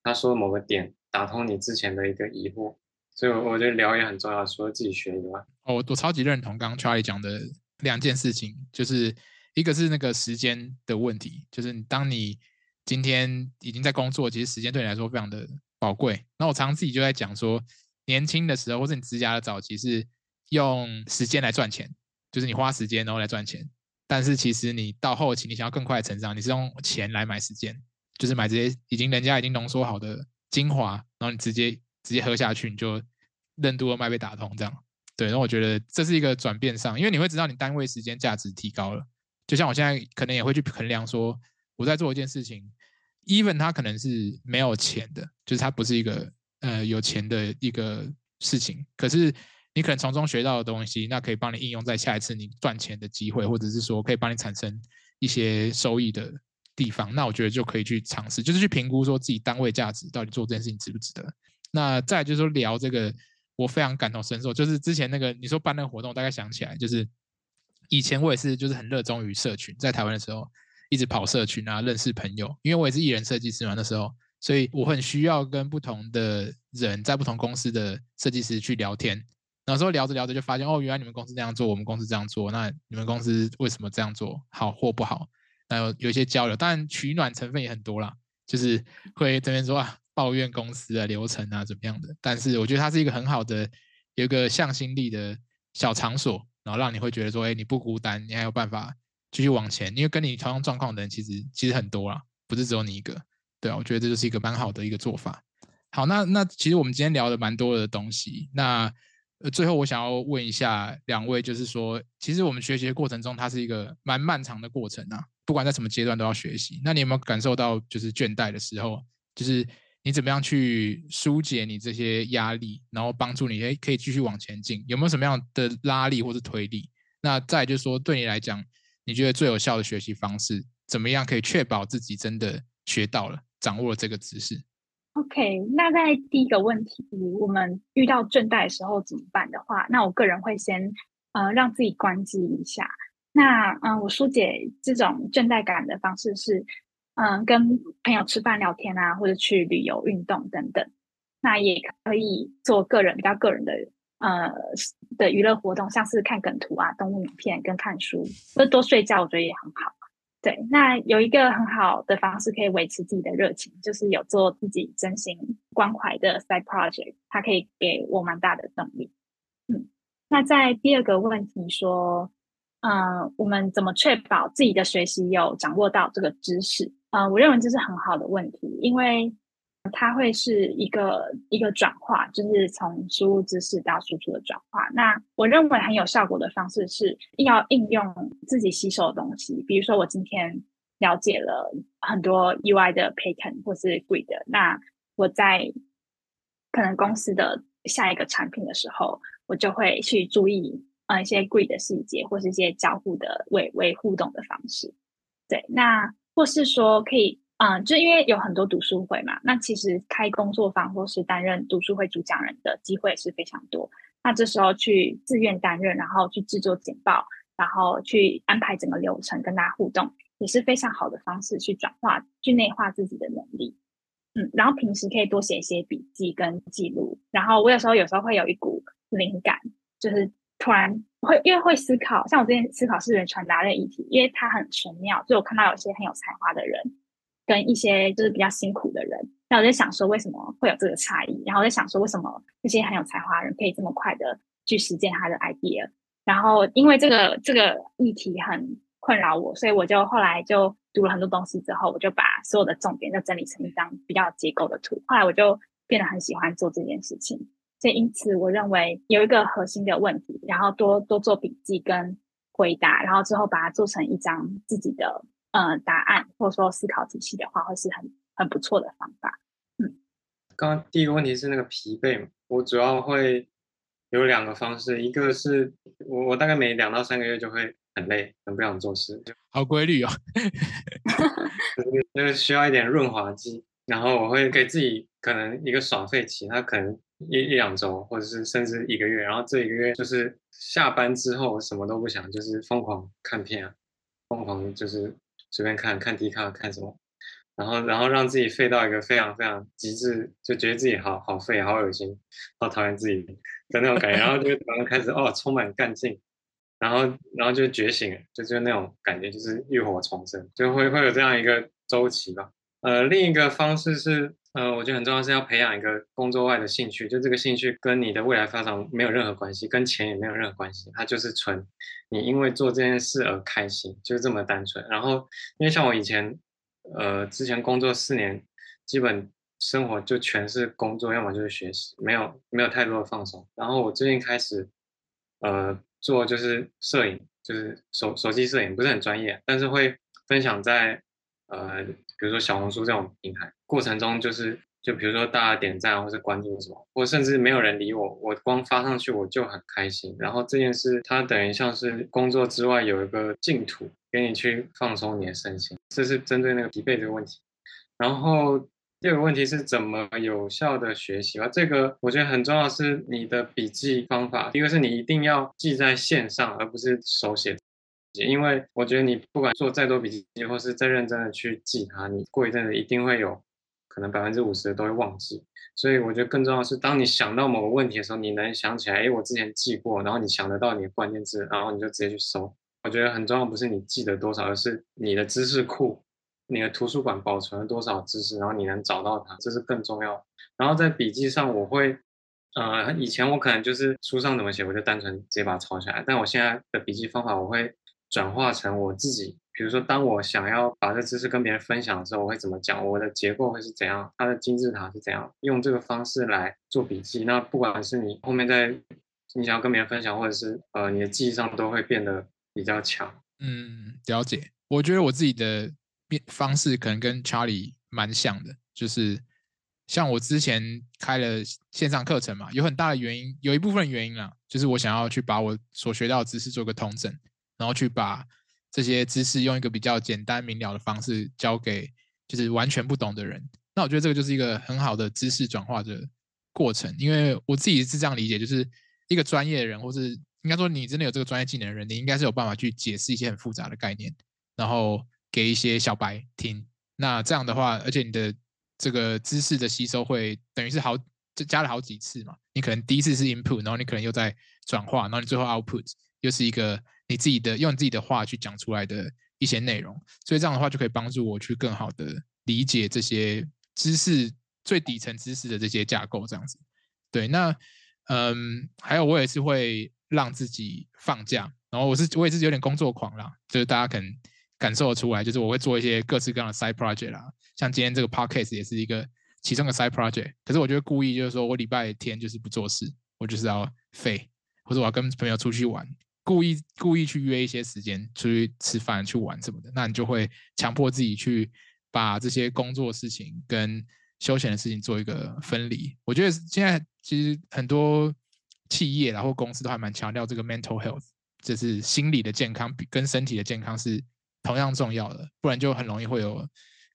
他说某个点打通你之前的一个疑惑，所以我觉得聊也很重要，除了自己学以外，哦，我超级认同刚刚 Charlie 讲的两件事情，就是一个是那个时间的问题，就是当你今天已经在工作，其实时间对你来说非常的宝贵。那我常常自己就在讲说，年轻的时候或者你职涯的早期是用时间来赚钱，就是你花时间然后来赚钱。但是其实你到后期，你想要更快的成长，你是用钱来买时间，就是买这些已经人家已经浓缩好的精华，然后你直接直接喝下去，你就任督二脉被打通这样。对，然后我觉得这是一个转变上，因为你会知道你单位时间价值提高了。就像我现在可能也会去衡量说，我在做一件事情，even 它可能是没有钱的，就是它不是一个呃有钱的一个事情，可是你可能从中学到的东西，那可以帮你应用在下一次你赚钱的机会，或者是说可以帮你产生一些收益的地方，那我觉得就可以去尝试，就是去评估说自己单位价值到底做这件事情值不值得。那再就是说聊这个，我非常感同身受，就是之前那个你说办那个活动，大概想起来就是。以前我也是，就是很热衷于社群，在台湾的时候一直跑社群啊，认识朋友。因为我也是艺人设计师嘛，那时候，所以我很需要跟不同的人在不同公司的设计师去聊天。有时候聊着聊着就发现，哦，原来你们公司这样做，我们公司这样做，那你们公司为什么这样做，好或不好？那有有一些交流，当然取暖成分也很多啦，就是会这边说啊，抱怨公司啊、流程啊怎么样的。但是我觉得它是一个很好的，有一个向心力的小场所。然后让你会觉得说，哎，你不孤单，你还有办法继续往前，因为跟你同样状况的人其实其实很多啦，不是只有你一个，对啊，我觉得这就是一个蛮好的一个做法。好，那那其实我们今天聊了蛮多的东西，那呃最后我想要问一下两位，就是说，其实我们学习的过程中，它是一个蛮漫长的过程啊，不管在什么阶段都要学习。那你有没有感受到就是倦怠的时候，就是？你怎么样去疏解你这些压力，然后帮助你诶可以继续往前进？有没有什么样的拉力或是推力？那再就是说，对你来讲，你觉得最有效的学习方式，怎么样可以确保自己真的学到了、掌握了这个知识？OK，那在第一个问题，我们遇到倦怠的时候怎么办的话，那我个人会先呃让自己关机一下。那嗯，我疏解这种倦怠感的方式是。嗯，跟朋友吃饭聊天啊，或者去旅游、运动等等，那也可以做个人比较个人的呃的娱乐活动，像是看梗图啊、动物影片跟看书，或多睡觉，我觉得也很好。对，那有一个很好的方式可以维持自己的热情，就是有做自己真心关怀的 side project，它可以给我蛮大的动力。嗯，那在第二个问题说，嗯，我们怎么确保自己的学习有掌握到这个知识？嗯，我认为这是很好的问题，因为它会是一个一个转化，就是从输入知识到输出的转化。那我认为很有效果的方式是要应用自己吸收的东西，比如说我今天了解了很多 UI 的 pattern 或是 grid，那我在可能公司的下一个产品的时候，我就会去注意呃一些 grid 的细节，或是一些交互的微微互动的方式。对，那。或是说可以，嗯，就因为有很多读书会嘛，那其实开工作坊或是担任读书会主讲人的机会是非常多。那这时候去自愿担任，然后去制作简报，然后去安排整个流程跟大家互动，也是非常好的方式去转化、去内化自己的能力。嗯，然后平时可以多写一些笔记跟记录。然后我有时候有时候会有一股灵感，就是突然。会因为会思考，像我之前思考是人传达的议题，因为它很玄妙，所以我看到有些很有才华的人，跟一些就是比较辛苦的人，那我在想说为什么会有这个差异，然后我在想说为什么那些很有才华的人可以这么快的去实践他的 idea，然后因为这个这个议题很困扰我，所以我就后来就读了很多东西之后，我就把所有的重点就整理成一张比较结构的图。后来我就变得很喜欢做这件事情，所以因此我认为有一个核心的问题，然后多多做笔记跟回答，然后之后把它做成一张自己的呃答案或者说思考体系的话，会是很很不错的方法。嗯刚刚第一个问题是那个疲惫嘛，我主要会有两个方式，一个是我我大概每两到三个月就会很累，很不想做事，[laughs] 好规律哦。[laughs] 就是就是需要一点润滑剂，然后我会给自己可能一个爽费期，它可能一一两周，或者是甚至一个月，然后这一个月就是下班之后什么都不想，就是疯狂看片啊，疯狂就是随便看看 D 卡看什么。然后，然后让自己废到一个非常非常极致，就觉得自己好好废、好恶心、好讨厌自己的那种感觉，然后就 [laughs] 然后开始哦，充满干劲，然后然后就觉醒，就就那种感觉，就是浴火重生，就会会有这样一个周期吧。呃，另一个方式是，呃，我觉得很重要是要培养一个工作外的兴趣，就这个兴趣跟你的未来发展没有任何关系，跟钱也没有任何关系，它就是纯你因为做这件事而开心，就是这么单纯。然后，因为像我以前。呃，之前工作四年，基本生活就全是工作，要么就是学习，没有没有太多的放松。然后我最近开始，呃，做就是摄影，就是手手机摄影，不是很专业，但是会分享在呃，比如说小红书这种平台。过程中就是，就比如说大家点赞或是关注什么，或甚至没有人理我，我光发上去我就很开心。然后这件事它等于像是工作之外有一个净土。给你去放松你的身心，这是针对那个疲惫这个问题。然后第二个问题是怎么有效的学习吧？这个我觉得很重要，是你的笔记方法。一个是你一定要记在线上，而不是手写，因为我觉得你不管做再多笔记，或是再认真的去记它，你过一阵子一定会有可能百分之五十都会忘记。所以我觉得更重要的是，当你想到某个问题的时候，你能想起来，哎，我之前记过，然后你想得到你的关键字，然后你就直接去搜。我觉得很重要，不是你记得多少，而是你的知识库，你的图书馆保存了多少知识，然后你能找到它，这是更重要。然后在笔记上，我会，呃，以前我可能就是书上怎么写，我就单纯直接把它抄下来。但我现在的笔记方法，我会转化成我自己。比如说，当我想要把这知识跟别人分享的时候，我会怎么讲？我的结构会是怎样？它的金字塔是怎样？用这个方式来做笔记。那不管是你后面在你想要跟别人分享，或者是呃你的记忆上，都会变得。比较强，嗯，了解。我觉得我自己的变方式可能跟 Charlie 蛮像的，就是像我之前开了线上课程嘛，有很大的原因，有一部分原因啊，就是我想要去把我所学到的知识做个通整，然后去把这些知识用一个比较简单明了的方式教给就是完全不懂的人。那我觉得这个就是一个很好的知识转化的过程，因为我自己是这样理解，就是一个专业的人或是。应该说，你真的有这个专业技能的人，你应该是有办法去解释一些很复杂的概念，然后给一些小白听。那这样的话，而且你的这个知识的吸收会等于是好，就加了好几次嘛。你可能第一次是 input，然后你可能又在转化，然后你最后 output 又是一个你自己的用你自己的话去讲出来的一些内容。所以这样的话就可以帮助我去更好的理解这些知识最底层知识的这些架构。这样子，对。那嗯，还有我也是会。让自己放假，然后我是我也是有点工作狂啦，就是大家可能感受得出来，就是我会做一些各式各样的 side project 啦，像今天这个 podcast 也是一个其中的 side project。可是我觉得故意就是说我礼拜天就是不做事，我就是要废，或者我要跟朋友出去玩，故意故意去约一些时间出去吃饭去玩什么的，那你就会强迫自己去把这些工作事情跟休闲的事情做一个分离。我觉得现在其实很多。企业然后公司都还蛮强调这个 mental health，就是心理的健康比跟身体的健康是同样重要的，不然就很容易会有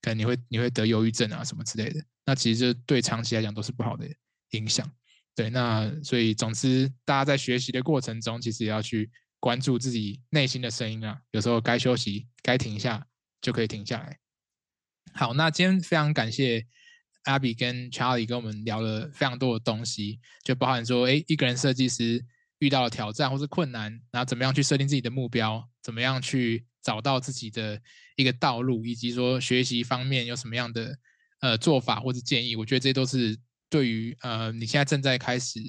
可能你会你会得忧郁症啊什么之类的，那其实对长期来讲都是不好的影响。对，那所以总之大家在学习的过程中，其实也要去关注自己内心的声音啊，有时候该休息该停下就可以停下来。好，那今天非常感谢。Abby 跟 Charlie 跟我们聊了非常多的东西，就包含说，哎，一个人设计师遇到了挑战或是困难，然后怎么样去设定自己的目标，怎么样去找到自己的一个道路，以及说学习方面有什么样的呃做法或者建议。我觉得这些都是对于呃你现在正在开始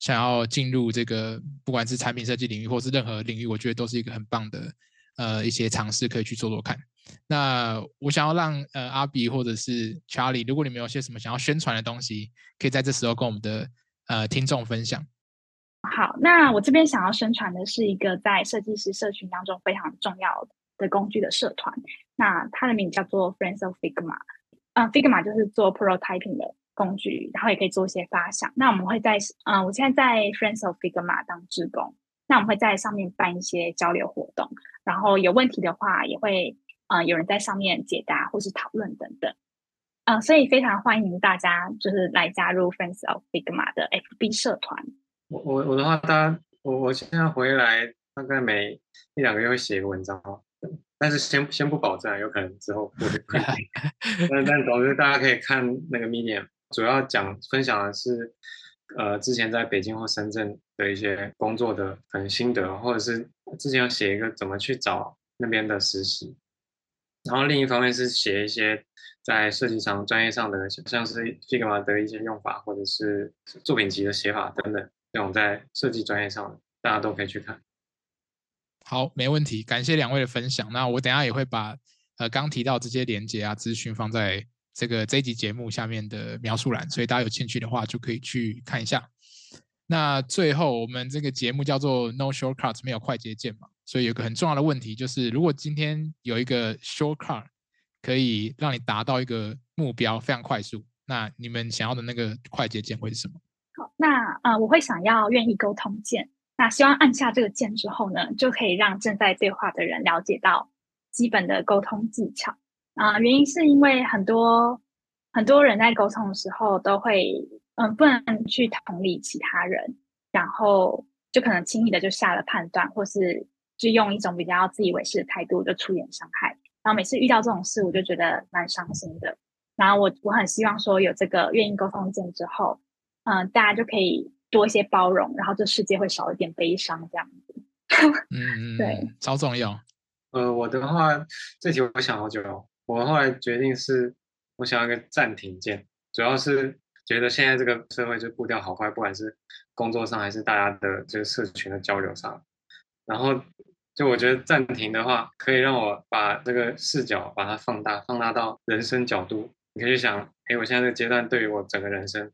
想要进入这个不管是产品设计领域或是任何领域，我觉得都是一个很棒的呃一些尝试可以去做做看。那我想要让呃阿比或者是 Charlie，如果你们有些什么想要宣传的东西，可以在这时候跟我们的呃听众分享。好，那我这边想要宣传的是一个在设计师社群当中非常重要的工具的社团，那它的名字叫做 Friends of Figma。嗯，Figma 就是做 prototyping 的工具，然后也可以做一些发想。那我们会在嗯，我现在在 Friends of Figma 当志工，那我们会在上面办一些交流活动，然后有问题的话也会嗯有人在上面解答或是讨论等等。嗯，所以非常欢迎大家就是来加入 Friends of Figma 的 FB 社团。我我我的话，大家我我现在回来大概每一两个月会写一个文章，但是先先不保证，有可能之后不会。[laughs] 但但总之大家可以看那个 Medium，主要讲分享的是呃之前在北京或深圳的一些工作的可能心得，或者是之前要写一个怎么去找那边的实习，然后另一方面是写一些在设计上专业上的，像是 Figma 的一些用法，或者是作品集的写法等等。这种在设计专业上，大家都可以去看。好，没问题，感谢两位的分享。那我等下也会把呃刚提到这些连接啊资讯放在这个这一集节目下面的描述栏，所以大家有兴趣的话就可以去看一下。那最后，我们这个节目叫做 No Shortcuts，没有快捷键嘛，所以有个很重要的问题就是，如果今天有一个 Shortcut 可以让你达到一个目标非常快速，那你们想要的那个快捷键会是什么？好那呃，我会想要愿意沟通键。那希望按下这个键之后呢，就可以让正在对话的人了解到基本的沟通技巧啊。原因是因为很多很多人在沟通的时候都会嗯，不能去同理其他人，然后就可能轻易的就下了判断，或是就用一种比较自以为是的态度就出言伤害。然后每次遇到这种事，我就觉得蛮伤心的。然后我我很希望说有这个愿意沟通键之后。嗯，大家就可以多一些包容，然后这世界会少一点悲伤，这样子。嗯 [laughs] 嗯，对，超重要。呃，我的话，这题我想好久了。我后来决定是，我想要一个暂停键，主要是觉得现在这个社会就步调好快，不管是工作上还是大家的这个社群的交流上。然后，就我觉得暂停的话，可以让我把这个视角把它放大，放大到人生角度。你可以去想，哎，我现在这个阶段对于我整个人生。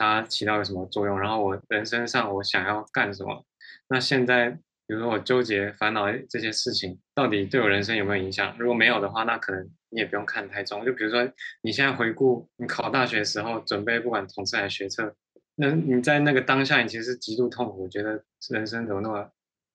它起到了什么作用？然后我人生上我想要干什么？那现在比如说我纠结烦恼这些事情，到底对我人生有没有影响？如果没有的话，那可能你也不用看太重。就比如说你现在回顾你考大学时候准备不管统测还是学测，那你在那个当下你其实极度痛苦，觉得人生怎么那么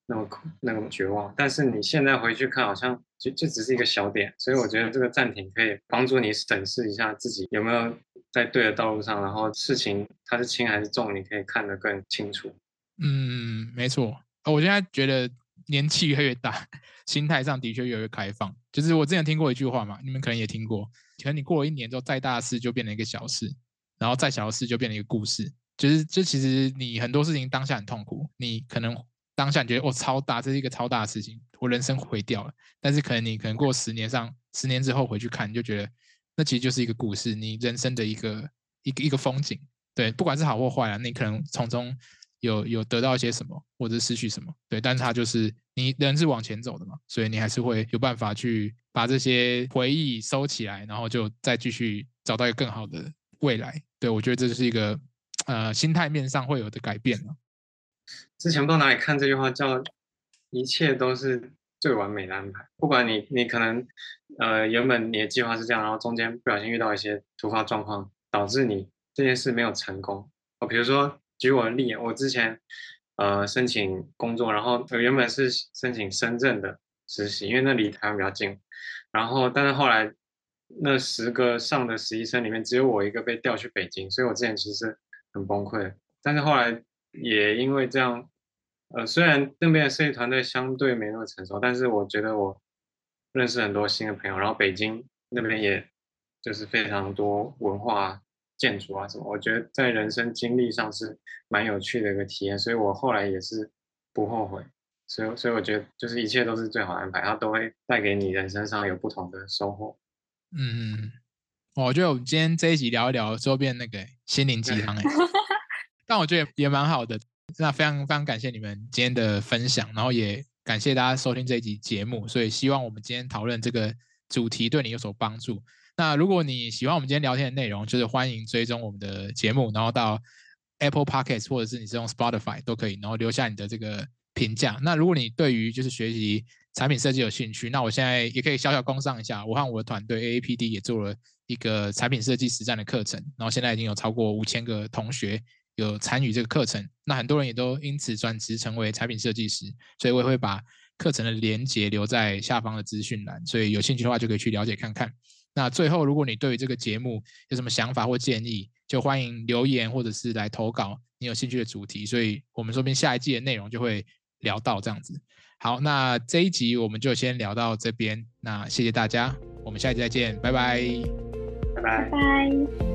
那么苦那么绝望。但是你现在回去看，好像就就只是一个小点。所以我觉得这个暂停可以帮助你审视一下自己有没有。在对的道路上，然后事情它是轻还是重，你可以看得更清楚。嗯，没错。我现在觉得年纪越来越大，心态上的确越来越开放。就是我之前听过一句话嘛，你们可能也听过，可能你过了一年之后，再大的事就变成一个小事，然后再小的事就变成一个故事。就是这其实你很多事情当下很痛苦，你可能当下你觉得哦超大，这是一个超大的事情，我人生毁掉了。但是可能你可能过十年上十年之后回去看，你就觉得。那其实就是一个故事，你人生的一个一个一个风景，对，不管是好或坏啊，你可能从中有有得到一些什么，或者失去什么，对，但是它就是你人是往前走的嘛，所以你还是会有办法去把这些回忆收起来，然后就再继续找到一个更好的未来。对我觉得这就是一个呃心态面上会有的改变了。之前不知道哪里看这句话，叫一切都是。最完美的安排，不管你你可能，呃，原本你的计划是这样，然后中间不小心遇到一些突发状况，导致你这件事没有成功。哦，比如说举我的例，我之前呃申请工作，然后原本是申请深圳的实习，因为那离台湾比较近，然后但是后来那十个上的实习生里面，只有我一个被调去北京，所以我之前其实很崩溃，但是后来也因为这样。呃，虽然那边的设计团队相对没那么成熟，但是我觉得我认识很多新的朋友，然后北京那边也就是非常多文化、建筑啊什么，我觉得在人生经历上是蛮有趣的一个体验，所以我后来也是不后悔，所以所以我觉得就是一切都是最好的安排，它都会带给你人生上有不同的收获。嗯嗯，我觉得我们今天这一集聊一聊周边那个心灵鸡汤哎，[laughs] 但我觉得也蛮好的。那非常非常感谢你们今天的分享，然后也感谢大家收听这一集节目，所以希望我们今天讨论这个主题对你有所帮助。那如果你喜欢我们今天聊天的内容，就是欢迎追踪我们的节目，然后到 Apple Podcast 或者是你是用 Spotify 都可以，然后留下你的这个评价。那如果你对于就是学习产品设计有兴趣，那我现在也可以小小工上一下，我和我的团队 AAPD 也做了一个产品设计实战的课程，然后现在已经有超过五千个同学有参与这个课程，那很多人也都因此转职成为产品设计师，所以我也会把课程的连接留在下方的资讯栏，所以有兴趣的话就可以去了解看看。那最后，如果你对于这个节目有什么想法或建议，就欢迎留言或者是来投稿你有兴趣的主题，所以我们说不定下一季的内容就会聊到这样子。好，那这一集我们就先聊到这边，那谢谢大家，我们下一集再见，拜拜，拜拜。拜拜。